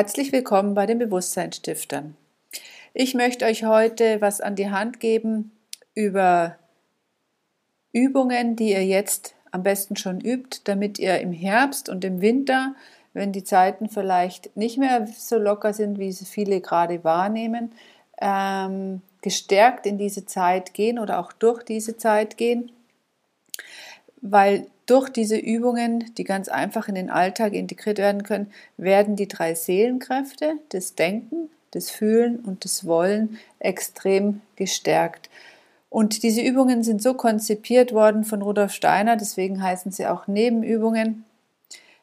Herzlich willkommen bei den Bewusstseinsstiftern. Ich möchte euch heute was an die Hand geben über Übungen, die ihr jetzt am besten schon übt, damit ihr im Herbst und im Winter, wenn die Zeiten vielleicht nicht mehr so locker sind, wie sie viele gerade wahrnehmen, ähm, gestärkt in diese Zeit gehen oder auch durch diese Zeit gehen, weil durch diese Übungen, die ganz einfach in den Alltag integriert werden können, werden die drei Seelenkräfte des Denken, des Fühlen und des Wollen extrem gestärkt. Und diese Übungen sind so konzipiert worden von Rudolf Steiner, deswegen heißen sie auch Nebenübungen,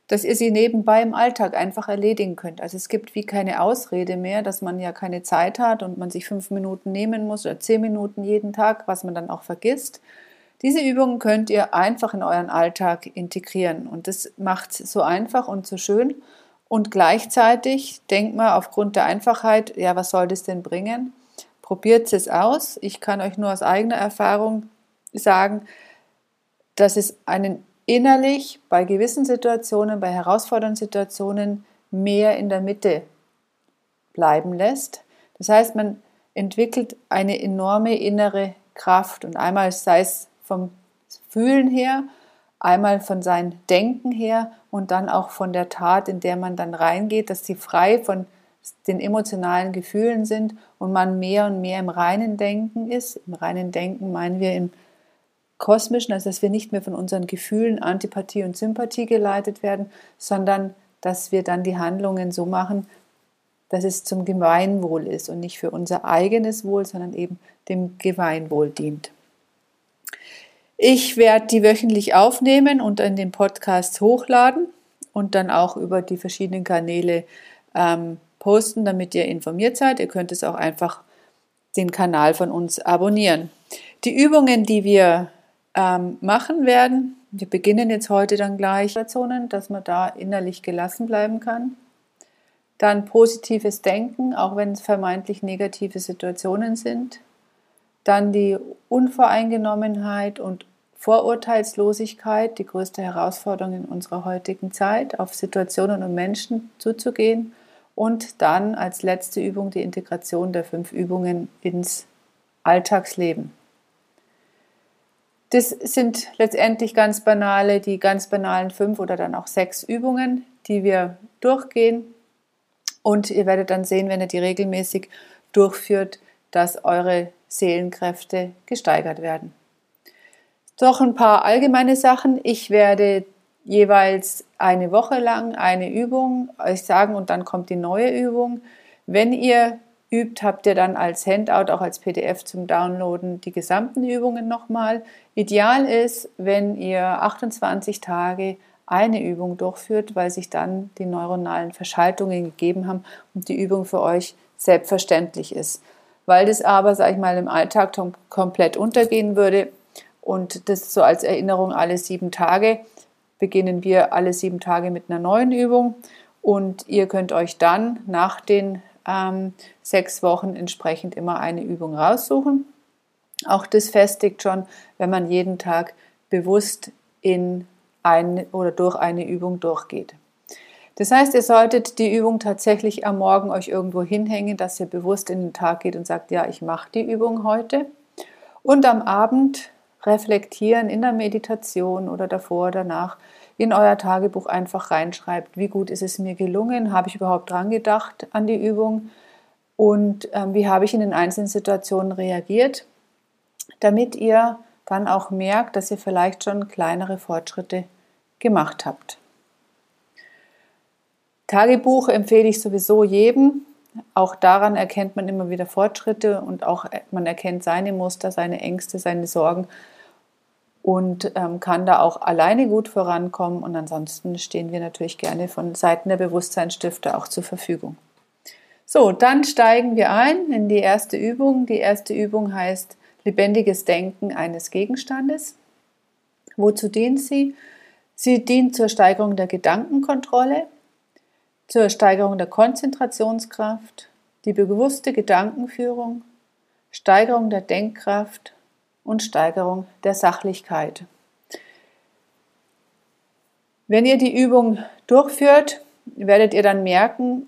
dass ihr sie nebenbei im Alltag einfach erledigen könnt. Also es gibt wie keine Ausrede mehr, dass man ja keine Zeit hat und man sich fünf Minuten nehmen muss oder zehn Minuten jeden Tag, was man dann auch vergisst, diese Übungen könnt ihr einfach in euren Alltag integrieren und das macht es so einfach und so schön. Und gleichzeitig denkt man aufgrund der Einfachheit, ja, was soll das denn bringen? Probiert es aus. Ich kann euch nur aus eigener Erfahrung sagen, dass es einen innerlich bei gewissen Situationen, bei herausfordernden Situationen mehr in der Mitte bleiben lässt. Das heißt, man entwickelt eine enorme innere Kraft und einmal sei es vom Fühlen her, einmal von seinem Denken her und dann auch von der Tat, in der man dann reingeht, dass sie frei von den emotionalen Gefühlen sind und man mehr und mehr im reinen Denken ist. Im reinen Denken meinen wir im kosmischen, also dass wir nicht mehr von unseren Gefühlen, Antipathie und Sympathie geleitet werden, sondern dass wir dann die Handlungen so machen, dass es zum Gemeinwohl ist und nicht für unser eigenes Wohl, sondern eben dem Gemeinwohl dient. Ich werde die wöchentlich aufnehmen und in den Podcast hochladen und dann auch über die verschiedenen Kanäle ähm, posten, damit ihr informiert seid. Ihr könnt es auch einfach den Kanal von uns abonnieren. Die Übungen, die wir ähm, machen werden, wir beginnen jetzt heute dann gleich, dass man da innerlich gelassen bleiben kann. Dann positives Denken, auch wenn es vermeintlich negative Situationen sind dann die Unvoreingenommenheit und Vorurteilslosigkeit, die größte Herausforderung in unserer heutigen Zeit, auf Situationen und Menschen zuzugehen. Und dann als letzte Übung die Integration der fünf Übungen ins Alltagsleben. Das sind letztendlich ganz banale, die ganz banalen fünf oder dann auch sechs Übungen, die wir durchgehen. Und ihr werdet dann sehen, wenn ihr die regelmäßig durchführt, dass eure Seelenkräfte gesteigert werden. Doch ein paar allgemeine Sachen. Ich werde jeweils eine Woche lang eine Übung euch sagen und dann kommt die neue Übung. Wenn ihr übt, habt ihr dann als Handout, auch als PDF zum Downloaden die gesamten Übungen nochmal. Ideal ist, wenn ihr 28 Tage eine Übung durchführt, weil sich dann die neuronalen Verschaltungen gegeben haben und die Übung für euch selbstverständlich ist. Weil das aber, sage ich mal, im Alltag komplett untergehen würde und das so als Erinnerung alle sieben Tage, beginnen wir alle sieben Tage mit einer neuen Übung und ihr könnt euch dann nach den ähm, sechs Wochen entsprechend immer eine Übung raussuchen. Auch das festigt schon, wenn man jeden Tag bewusst in eine oder durch eine Übung durchgeht. Das heißt, ihr solltet die Übung tatsächlich am Morgen euch irgendwo hinhängen, dass ihr bewusst in den Tag geht und sagt, ja, ich mache die Übung heute. Und am Abend reflektieren in der Meditation oder davor, oder danach in euer Tagebuch einfach reinschreibt, wie gut ist es mir gelungen, habe ich überhaupt dran gedacht an die Übung und ähm, wie habe ich in den einzelnen Situationen reagiert, damit ihr dann auch merkt, dass ihr vielleicht schon kleinere Fortschritte gemacht habt. Tagebuch empfehle ich sowieso jedem. Auch daran erkennt man immer wieder Fortschritte und auch äh, man erkennt seine Muster, seine Ängste, seine Sorgen und ähm, kann da auch alleine gut vorankommen. Und ansonsten stehen wir natürlich gerne von Seiten der Bewusstseinsstifter auch zur Verfügung. So, dann steigen wir ein in die erste Übung. Die erste Übung heißt lebendiges Denken eines Gegenstandes. Wozu dient sie? Sie dient zur Steigerung der Gedankenkontrolle zur Steigerung der Konzentrationskraft, die bewusste Gedankenführung, Steigerung der Denkkraft und Steigerung der Sachlichkeit. Wenn ihr die Übung durchführt, werdet ihr dann merken,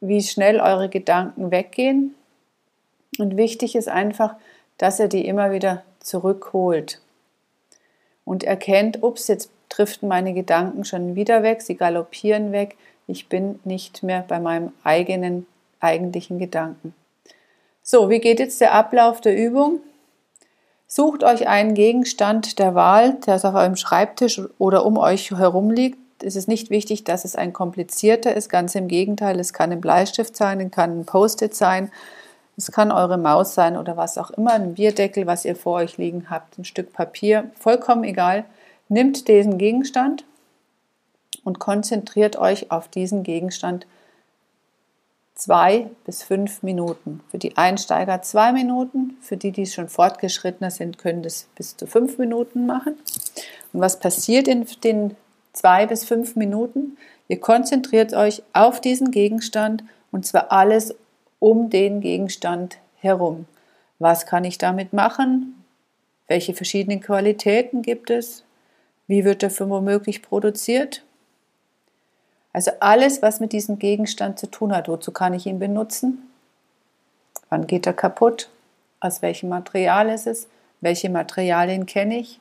wie schnell eure Gedanken weggehen. Und wichtig ist einfach, dass ihr die immer wieder zurückholt und erkennt, ups, jetzt driften meine Gedanken schon wieder weg, sie galoppieren weg, ich bin nicht mehr bei meinem eigenen eigentlichen Gedanken. So, wie geht jetzt der Ablauf der Übung? Sucht euch einen Gegenstand der Wahl, der auf eurem Schreibtisch oder um euch herum liegt. Es ist nicht wichtig, dass es ein komplizierter ist, ganz im Gegenteil, es kann ein Bleistift sein, es kann ein Post-it sein, es kann eure Maus sein oder was auch immer, ein Bierdeckel, was ihr vor euch liegen habt, ein Stück Papier, vollkommen egal. Nimmt diesen Gegenstand und konzentriert euch auf diesen Gegenstand zwei bis fünf Minuten. Für die Einsteiger zwei Minuten, für die, die schon fortgeschrittener sind, können das bis zu fünf Minuten machen. Und was passiert in den zwei bis fünf Minuten? Ihr konzentriert euch auf diesen Gegenstand und zwar alles um den Gegenstand herum. Was kann ich damit machen? Welche verschiedenen Qualitäten gibt es? Wie wird er für womöglich produziert? Also alles, was mit diesem Gegenstand zu tun hat. Wozu kann ich ihn benutzen? Wann geht er kaputt? Aus welchem Material ist es? Welche Materialien kenne ich?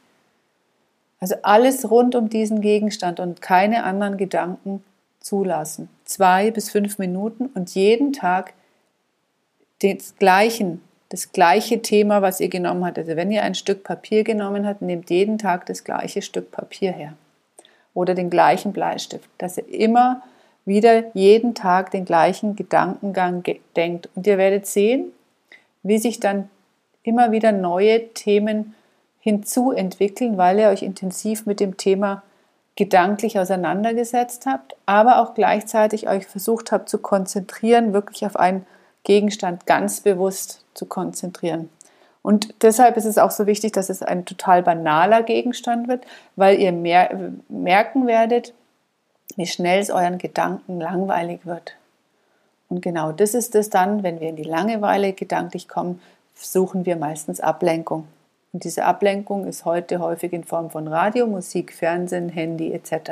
Also alles rund um diesen Gegenstand und keine anderen Gedanken zulassen. Zwei bis fünf Minuten und jeden Tag des gleichen, das gleiche Thema, was ihr genommen habt. Also wenn ihr ein Stück Papier genommen habt, nehmt jeden Tag das gleiche Stück Papier her. Oder den gleichen Bleistift. Dass ihr immer wieder jeden Tag den gleichen Gedankengang denkt. Und ihr werdet sehen, wie sich dann immer wieder neue Themen hinzuentwickeln, weil ihr euch intensiv mit dem Thema gedanklich auseinandergesetzt habt, aber auch gleichzeitig euch versucht habt zu konzentrieren, wirklich auf ein Gegenstand ganz bewusst zu konzentrieren. Und deshalb ist es auch so wichtig, dass es ein total banaler Gegenstand wird, weil ihr mer merken werdet, wie schnell es euren Gedanken langweilig wird. Und genau das ist es dann, wenn wir in die Langeweile gedanklich kommen, suchen wir meistens Ablenkung. Und diese Ablenkung ist heute häufig in Form von Radio, Musik, Fernsehen, Handy etc.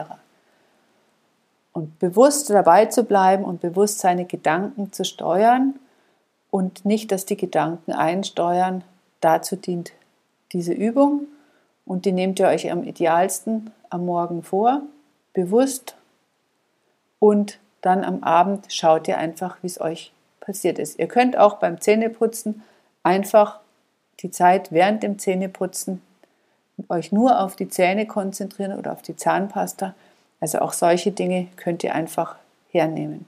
Und bewusst dabei zu bleiben und bewusst seine Gedanken zu steuern und nicht, dass die Gedanken einsteuern, dazu dient diese Übung. Und die nehmt ihr euch am idealsten am Morgen vor, bewusst. Und dann am Abend schaut ihr einfach, wie es euch passiert ist. Ihr könnt auch beim Zähneputzen einfach die Zeit während dem Zähneputzen euch nur auf die Zähne konzentrieren oder auf die Zahnpasta also auch solche Dinge könnt ihr einfach hernehmen.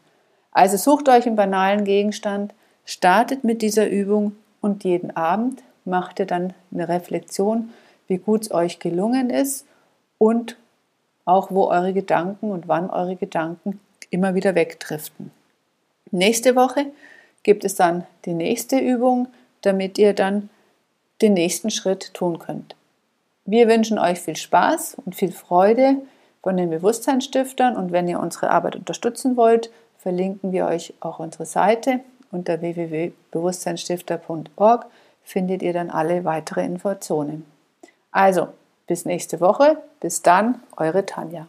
Also sucht euch einen banalen Gegenstand, startet mit dieser Übung und jeden Abend macht ihr dann eine Reflexion, wie gut es euch gelungen ist und auch wo eure Gedanken und wann eure Gedanken immer wieder wegdriften. Nächste Woche gibt es dann die nächste Übung, damit ihr dann den nächsten Schritt tun könnt. Wir wünschen euch viel Spaß und viel Freude von den Bewusstseinsstiftern. Und wenn ihr unsere Arbeit unterstützen wollt, verlinken wir euch auch unsere Seite unter www.bewusstseinsstifter.org findet ihr dann alle weitere Informationen. Also, bis nächste Woche. Bis dann, eure Tanja.